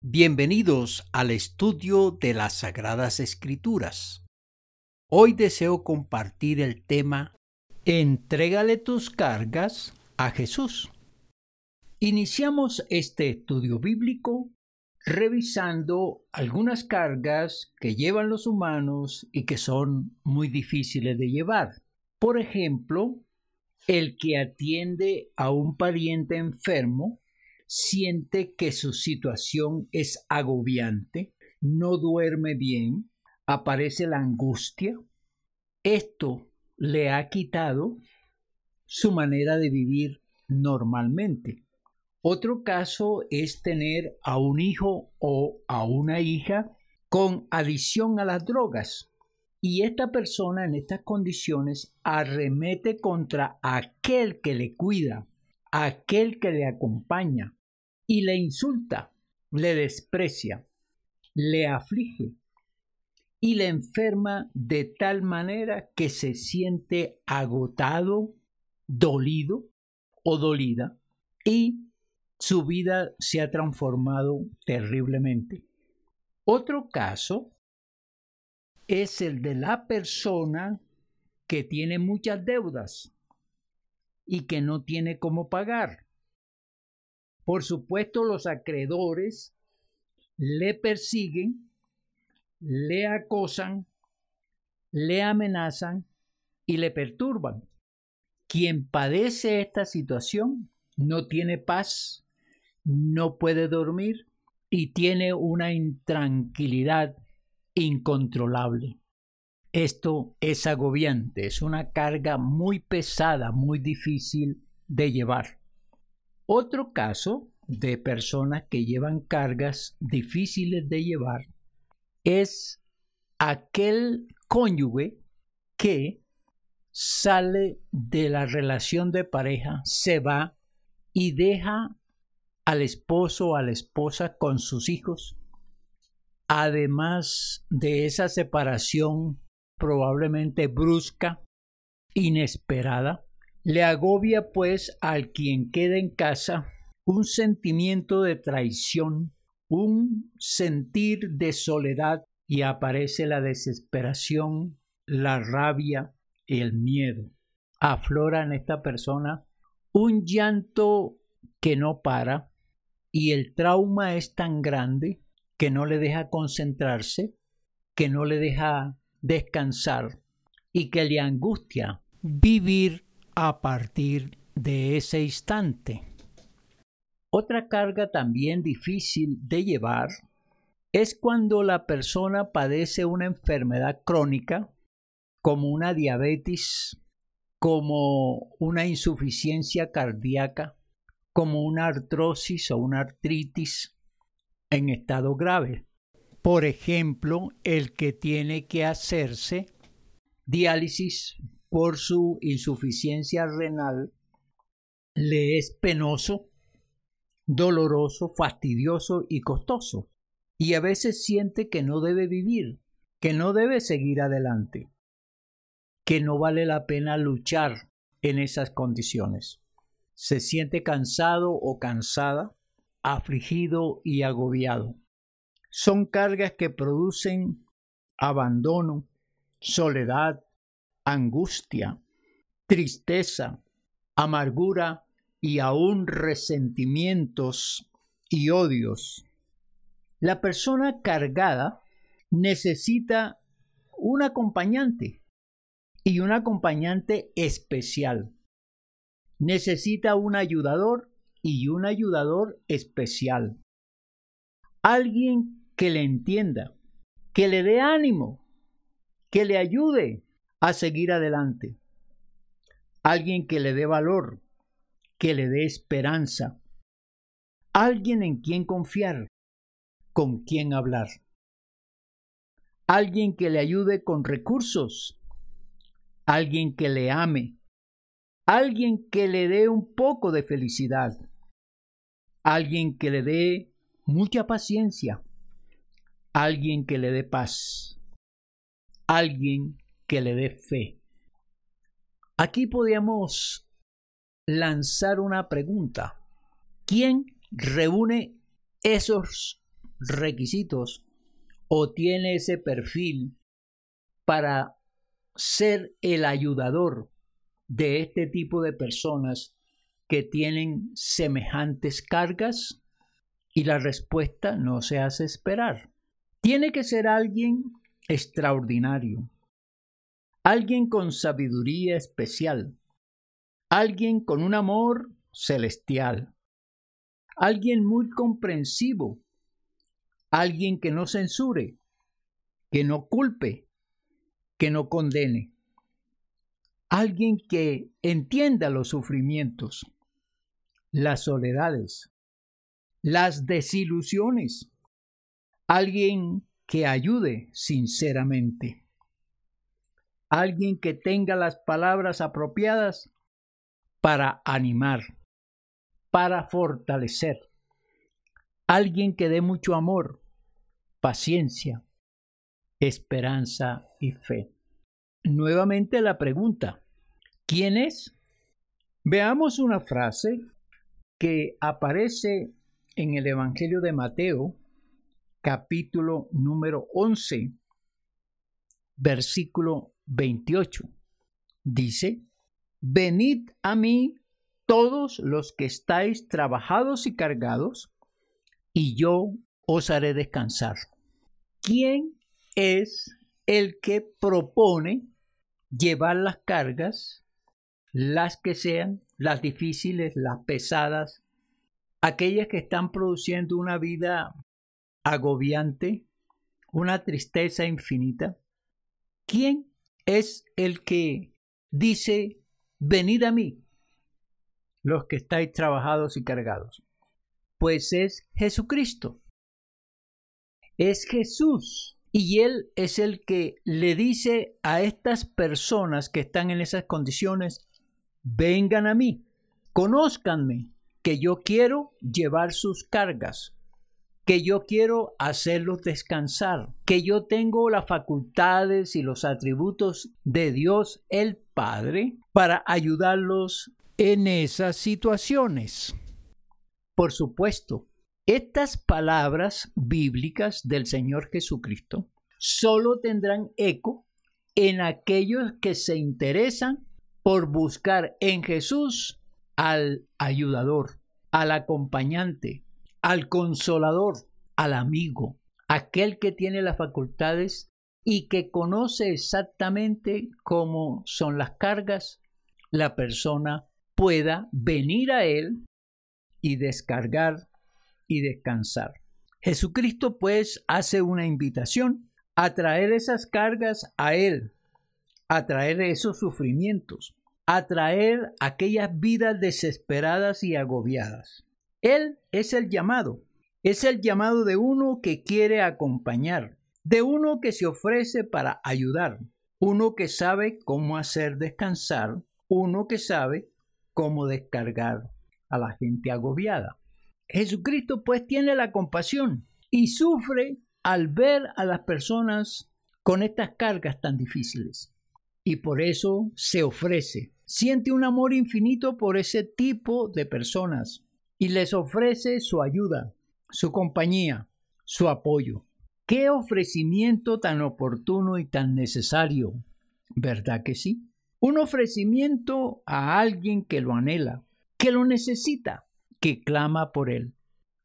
Bienvenidos al estudio de las Sagradas Escrituras. Hoy deseo compartir el tema Entrégale tus cargas a Jesús. Iniciamos este estudio bíblico revisando algunas cargas que llevan los humanos y que son muy difíciles de llevar. Por ejemplo, el que atiende a un pariente enfermo siente que su situación es agobiante, no duerme bien, aparece la angustia. Esto le ha quitado su manera de vivir normalmente. Otro caso es tener a un hijo o a una hija con adición a las drogas. Y esta persona en estas condiciones arremete contra aquel que le cuida, aquel que le acompaña, y le insulta, le desprecia, le aflige y le enferma de tal manera que se siente agotado, dolido o dolida y su vida se ha transformado terriblemente. Otro caso es el de la persona que tiene muchas deudas y que no tiene cómo pagar. Por supuesto, los acreedores le persiguen, le acosan, le amenazan y le perturban. Quien padece esta situación no tiene paz, no puede dormir y tiene una intranquilidad incontrolable. Esto es agobiante, es una carga muy pesada, muy difícil de llevar. Otro caso de personas que llevan cargas difíciles de llevar es aquel cónyuge que sale de la relación de pareja, se va y deja al esposo o a la esposa con sus hijos. Además de esa separación probablemente brusca, inesperada, le agobia pues al quien queda en casa un sentimiento de traición, un sentir de soledad y aparece la desesperación, la rabia y el miedo. Aflora en esta persona un llanto que no para y el trauma es tan grande que no le deja concentrarse, que no le deja descansar y que le angustia vivir a partir de ese instante. Otra carga también difícil de llevar es cuando la persona padece una enfermedad crónica como una diabetes, como una insuficiencia cardíaca, como una artrosis o una artritis en estado grave. Por ejemplo, el que tiene que hacerse diálisis por su insuficiencia renal le es penoso, doloroso, fastidioso y costoso. Y a veces siente que no debe vivir, que no debe seguir adelante, que no vale la pena luchar en esas condiciones. Se siente cansado o cansada, afligido y agobiado. Son cargas que producen abandono, soledad, angustia, tristeza, amargura y aún resentimientos y odios. La persona cargada necesita un acompañante y un acompañante especial. Necesita un ayudador y un ayudador especial. Alguien que le entienda, que le dé ánimo, que le ayude, a seguir adelante. Alguien que le dé valor, que le dé esperanza. Alguien en quien confiar, con quien hablar. Alguien que le ayude con recursos. Alguien que le ame. Alguien que le dé un poco de felicidad. Alguien que le dé mucha paciencia. Alguien que le dé paz. Alguien que le dé fe. Aquí podríamos lanzar una pregunta. ¿Quién reúne esos requisitos o tiene ese perfil para ser el ayudador de este tipo de personas que tienen semejantes cargas? Y la respuesta no se hace esperar. Tiene que ser alguien extraordinario, alguien con sabiduría especial, alguien con un amor celestial, alguien muy comprensivo, alguien que no censure, que no culpe, que no condene, alguien que entienda los sufrimientos, las soledades, las desilusiones, alguien que ayude sinceramente, alguien que tenga las palabras apropiadas para animar, para fortalecer, alguien que dé mucho amor, paciencia, esperanza y fe. Nuevamente la pregunta, ¿quién es? Veamos una frase que aparece en el Evangelio de Mateo, capítulo número 11, versículo 28. Dice, Venid a mí todos los que estáis trabajados y cargados, y yo os haré descansar. ¿Quién es el que propone llevar las cargas, las que sean, las difíciles, las pesadas, aquellas que están produciendo una vida agobiante, una tristeza infinita? ¿Quién es el que dice, venid a mí, los que estáis trabajados y cargados? Pues es Jesucristo. Es Jesús. Y Él es el que le dice a estas personas que están en esas condiciones, vengan a mí, conózcanme, que yo quiero llevar sus cargas, que yo quiero hacerlos descansar, que yo tengo las facultades y los atributos de Dios el Padre para ayudarlos en esas situaciones. Por supuesto, estas palabras bíblicas del Señor Jesucristo solo tendrán eco en aquellos que se interesan por buscar en Jesús al ayudador, al acompañante, al consolador, al amigo, aquel que tiene las facultades y que conoce exactamente cómo son las cargas, la persona pueda venir a él y descargar y descansar. Jesucristo pues hace una invitación a traer esas cargas a Él, a traer esos sufrimientos, a traer aquellas vidas desesperadas y agobiadas. Él es el llamado, es el llamado de uno que quiere acompañar, de uno que se ofrece para ayudar, uno que sabe cómo hacer descansar, uno que sabe cómo descargar a la gente agobiada. Jesucristo pues tiene la compasión y sufre al ver a las personas con estas cargas tan difíciles. Y por eso se ofrece. Siente un amor infinito por ese tipo de personas y les ofrece su ayuda, su compañía, su apoyo. Qué ofrecimiento tan oportuno y tan necesario, ¿verdad que sí? Un ofrecimiento a alguien que lo anhela, que lo necesita, que clama por él.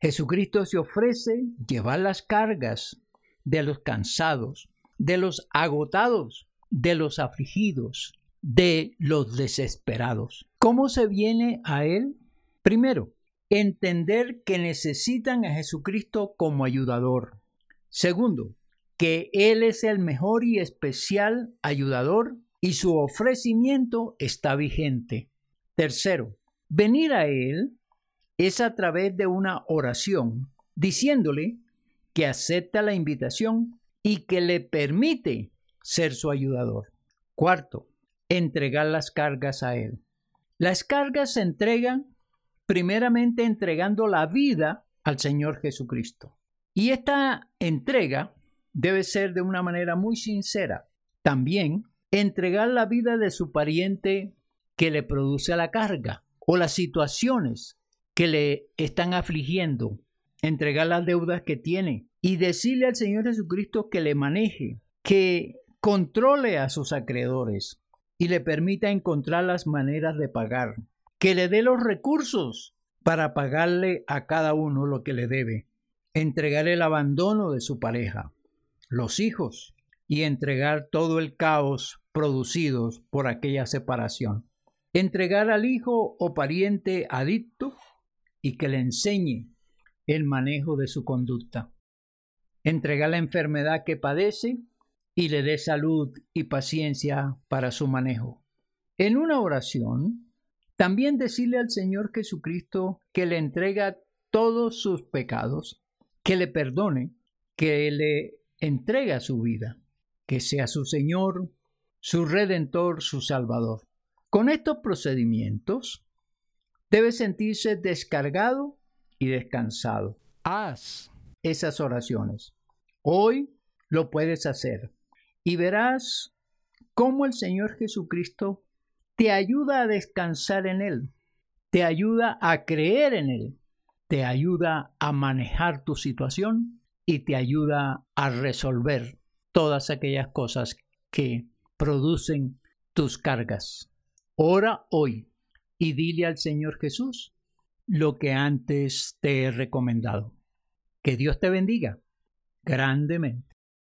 Jesucristo se ofrece llevar las cargas de los cansados, de los agotados, de los afligidos, de los desesperados. ¿Cómo se viene a Él? Primero, entender que necesitan a Jesucristo como ayudador. Segundo, que Él es el mejor y especial ayudador y su ofrecimiento está vigente. Tercero, Venir a Él es a través de una oración, diciéndole que acepta la invitación y que le permite ser su ayudador. Cuarto, entregar las cargas a Él. Las cargas se entregan primeramente entregando la vida al Señor Jesucristo. Y esta entrega debe ser de una manera muy sincera. También entregar la vida de su pariente que le produce la carga o las situaciones que le están afligiendo entregar las deudas que tiene y decirle al Señor Jesucristo que le maneje, que controle a sus acreedores y le permita encontrar las maneras de pagar, que le dé los recursos para pagarle a cada uno lo que le debe, entregar el abandono de su pareja, los hijos y entregar todo el caos producido por aquella separación. Entregar al hijo o pariente adicto y que le enseñe el manejo de su conducta. Entregar la enfermedad que padece y le dé salud y paciencia para su manejo. En una oración, también decirle al Señor Jesucristo que le entrega todos sus pecados, que le perdone, que le entrega su vida, que sea su Señor, su Redentor, su Salvador. Con estos procedimientos, debe sentirse descargado y descansado. Haz esas oraciones. Hoy lo puedes hacer y verás cómo el Señor Jesucristo te ayuda a descansar en Él, te ayuda a creer en Él, te ayuda a manejar tu situación y te ayuda a resolver todas aquellas cosas que producen tus cargas. Ora hoy y dile al Señor Jesús lo que antes te he recomendado. Que Dios te bendiga grandemente.